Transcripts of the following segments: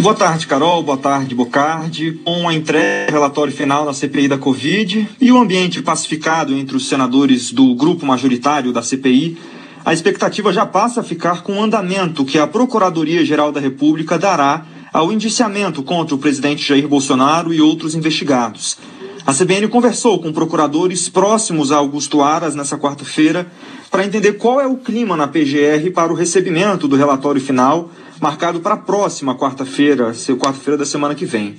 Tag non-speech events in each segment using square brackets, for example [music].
Boa tarde, Carol. Boa tarde, Bocardi. Com a entrega do relatório final da CPI da Covid e o ambiente pacificado entre os senadores do grupo majoritário da CPI, a expectativa já passa a ficar com o andamento que a Procuradoria-Geral da República dará ao indiciamento contra o presidente Jair Bolsonaro e outros investigados. A CBN conversou com procuradores próximos a Augusto Aras nessa quarta-feira para entender qual é o clima na PGR para o recebimento do relatório final marcado para a próxima quarta-feira, quarta-feira da semana que vem.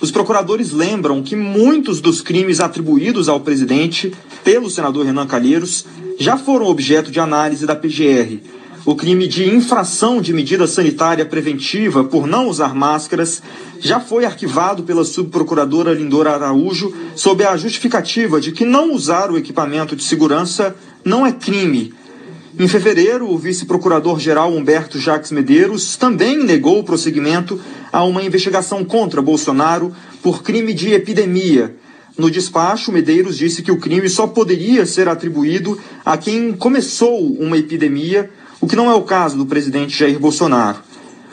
Os procuradores lembram que muitos dos crimes atribuídos ao presidente pelo senador Renan Calheiros já foram objeto de análise da PGR. O crime de infração de medida sanitária preventiva por não usar máscaras já foi arquivado pela subprocuradora Lindora Araújo sob a justificativa de que não usar o equipamento de segurança não é crime em fevereiro, o vice-procurador-geral Humberto Jacques Medeiros também negou o prosseguimento a uma investigação contra Bolsonaro por crime de epidemia. No despacho, Medeiros disse que o crime só poderia ser atribuído a quem começou uma epidemia, o que não é o caso do presidente Jair Bolsonaro.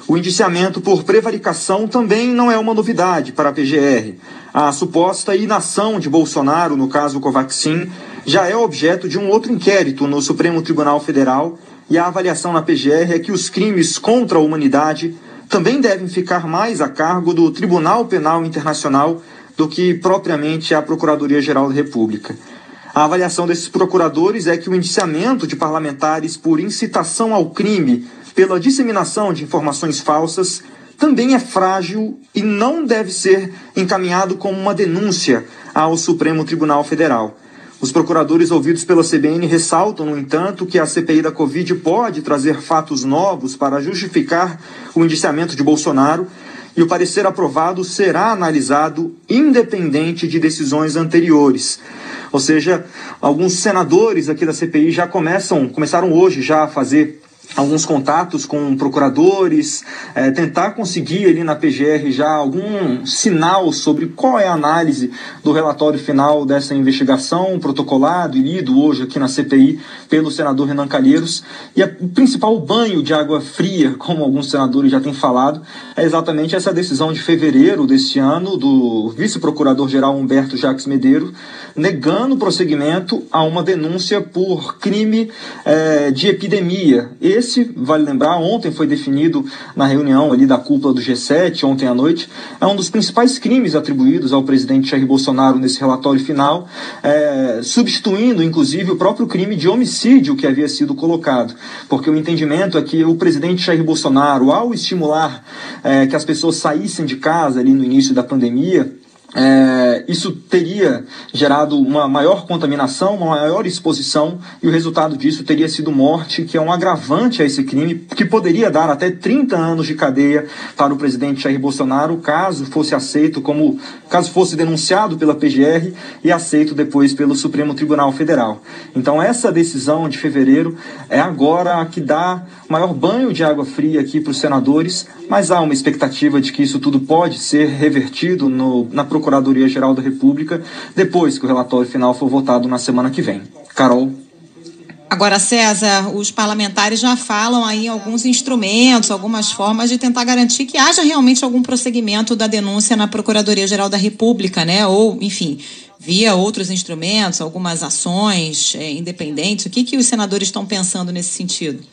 O indiciamento por prevaricação também não é uma novidade para a PGR. A suposta inação de Bolsonaro, no caso Covaxin, já é objeto de um outro inquérito no Supremo Tribunal Federal e a avaliação na PGR é que os crimes contra a humanidade também devem ficar mais a cargo do Tribunal Penal Internacional do que propriamente a Procuradoria-Geral da República. A avaliação desses procuradores é que o indiciamento de parlamentares por incitação ao crime pela disseminação de informações falsas também é frágil e não deve ser encaminhado como uma denúncia ao Supremo Tribunal Federal. Os procuradores ouvidos pela CBN ressaltam, no entanto, que a CPI da Covid pode trazer fatos novos para justificar o indiciamento de Bolsonaro e o parecer aprovado será analisado independente de decisões anteriores. Ou seja, alguns senadores aqui da CPI já começam, começaram hoje já a fazer alguns contatos com procuradores, é, tentar conseguir ali na PGR já algum sinal sobre qual é a análise do relatório final dessa investigação, protocolado e lido hoje aqui na CPI pelo senador Renan Calheiros. E a, o principal banho de água fria, [laughs] como alguns senadores já têm falado, é exatamente essa decisão de fevereiro deste ano do vice-procurador-geral Humberto Jacques Medeiros, negando o prosseguimento a uma denúncia por crime é, de epidemia. Esse, vale lembrar, ontem foi definido na reunião ali da cúpula do G7, ontem à noite, é um dos principais crimes atribuídos ao presidente Jair Bolsonaro nesse relatório final, é, substituindo, inclusive, o próprio crime de homicídio que havia sido colocado. Porque o entendimento é que o presidente Jair Bolsonaro, ao estimular é, que as pessoas saíssem de casa ali no início da pandemia, é, isso teria gerado uma maior contaminação, uma maior exposição, e o resultado disso teria sido morte, que é um agravante a esse crime, que poderia dar até 30 anos de cadeia para o presidente Jair Bolsonaro, caso fosse aceito como, caso fosse denunciado pela PGR e aceito depois pelo Supremo Tribunal Federal. Então essa decisão de fevereiro é agora a que dá maior banho de água fria aqui para os senadores, mas há uma expectativa de que isso tudo pode ser revertido no, na Procuradoria-Geral da República depois que o relatório final for votado na semana que vem. Carol. Agora, César, os parlamentares já falam aí alguns instrumentos, algumas formas de tentar garantir que haja realmente algum prosseguimento da denúncia na Procuradoria-Geral da República, né? Ou, enfim, via outros instrumentos, algumas ações é, independentes. O que, que os senadores estão pensando nesse sentido?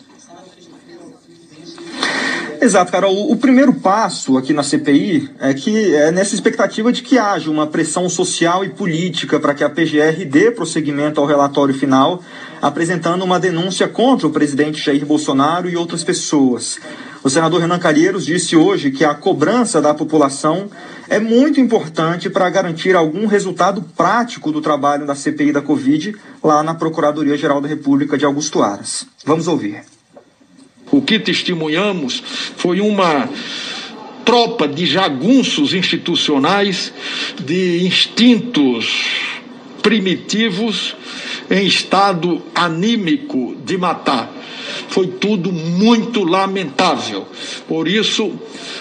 Exato, Carol. O primeiro passo aqui na CPI é que é nessa expectativa de que haja uma pressão social e política para que a PGR dê prosseguimento ao relatório final, apresentando uma denúncia contra o presidente Jair Bolsonaro e outras pessoas. O senador Renan Calheiros disse hoje que a cobrança da população é muito importante para garantir algum resultado prático do trabalho da CPI da Covid lá na Procuradoria-Geral da República de Augusto Aras. Vamos ouvir. O que testemunhamos foi uma tropa de jagunços institucionais, de instintos primitivos em estado anímico de matar. foi tudo muito lamentável. Por isso,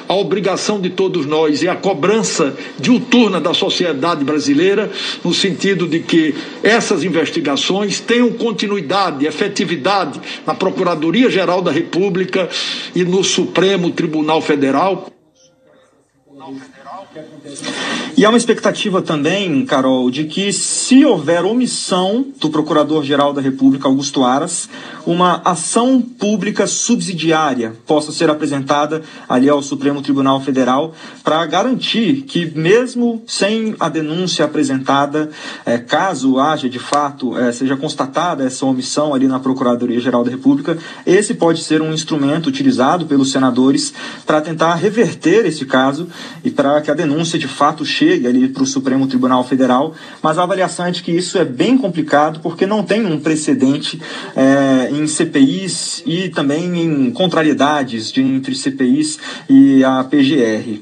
a obrigação de todos nós e a cobrança diuturna da sociedade brasileira, no sentido de que essas investigações tenham continuidade, efetividade na Procuradoria-Geral da República e no Supremo Tribunal Federal. E há uma expectativa também, Carol, de que se houver omissão do Procurador-Geral da República, Augusto Aras, uma ação pública subsidiária possa ser apresentada ali ao Supremo Tribunal Federal para garantir que, mesmo sem a denúncia apresentada, é, caso haja de fato, é, seja constatada essa omissão ali na Procuradoria-Geral da República, esse pode ser um instrumento utilizado pelos senadores para tentar reverter esse caso e para que a denúncia de fato chegue ali para o Supremo Tribunal Federal, mas a avaliação é de que isso é bem complicado porque não tem um precedente é, em CPIs e também em contrariedades de, entre CPIs e a PGR.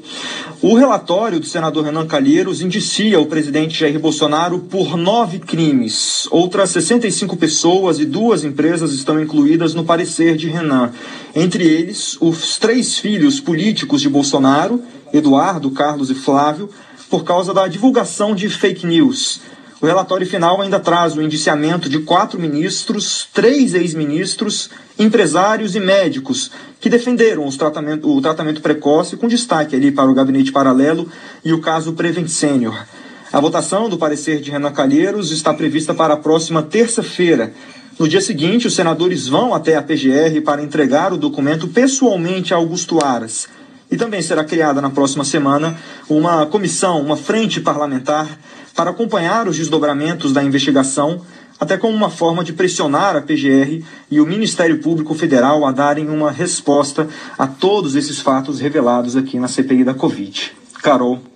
O relatório do senador Renan Calheiros indicia o presidente Jair Bolsonaro por nove crimes. Outras 65 pessoas e duas empresas estão incluídas no parecer de Renan. Entre eles, os três filhos políticos de Bolsonaro, Eduardo, Carlos e Flávio, por causa da divulgação de fake news. O relatório final ainda traz o indiciamento de quatro ministros, três ex-ministros, empresários e médicos que defenderam tratamento, o tratamento precoce, com destaque ali para o gabinete paralelo e o caso Prevent Senior. A votação do parecer de Renan Calheiros está prevista para a próxima terça-feira. No dia seguinte, os senadores vão até a PGR para entregar o documento pessoalmente a Augusto Aras. E também será criada na próxima semana uma comissão, uma frente parlamentar, para acompanhar os desdobramentos da investigação, até como uma forma de pressionar a PGR e o Ministério Público Federal a darem uma resposta a todos esses fatos revelados aqui na CPI da Covid. Carol.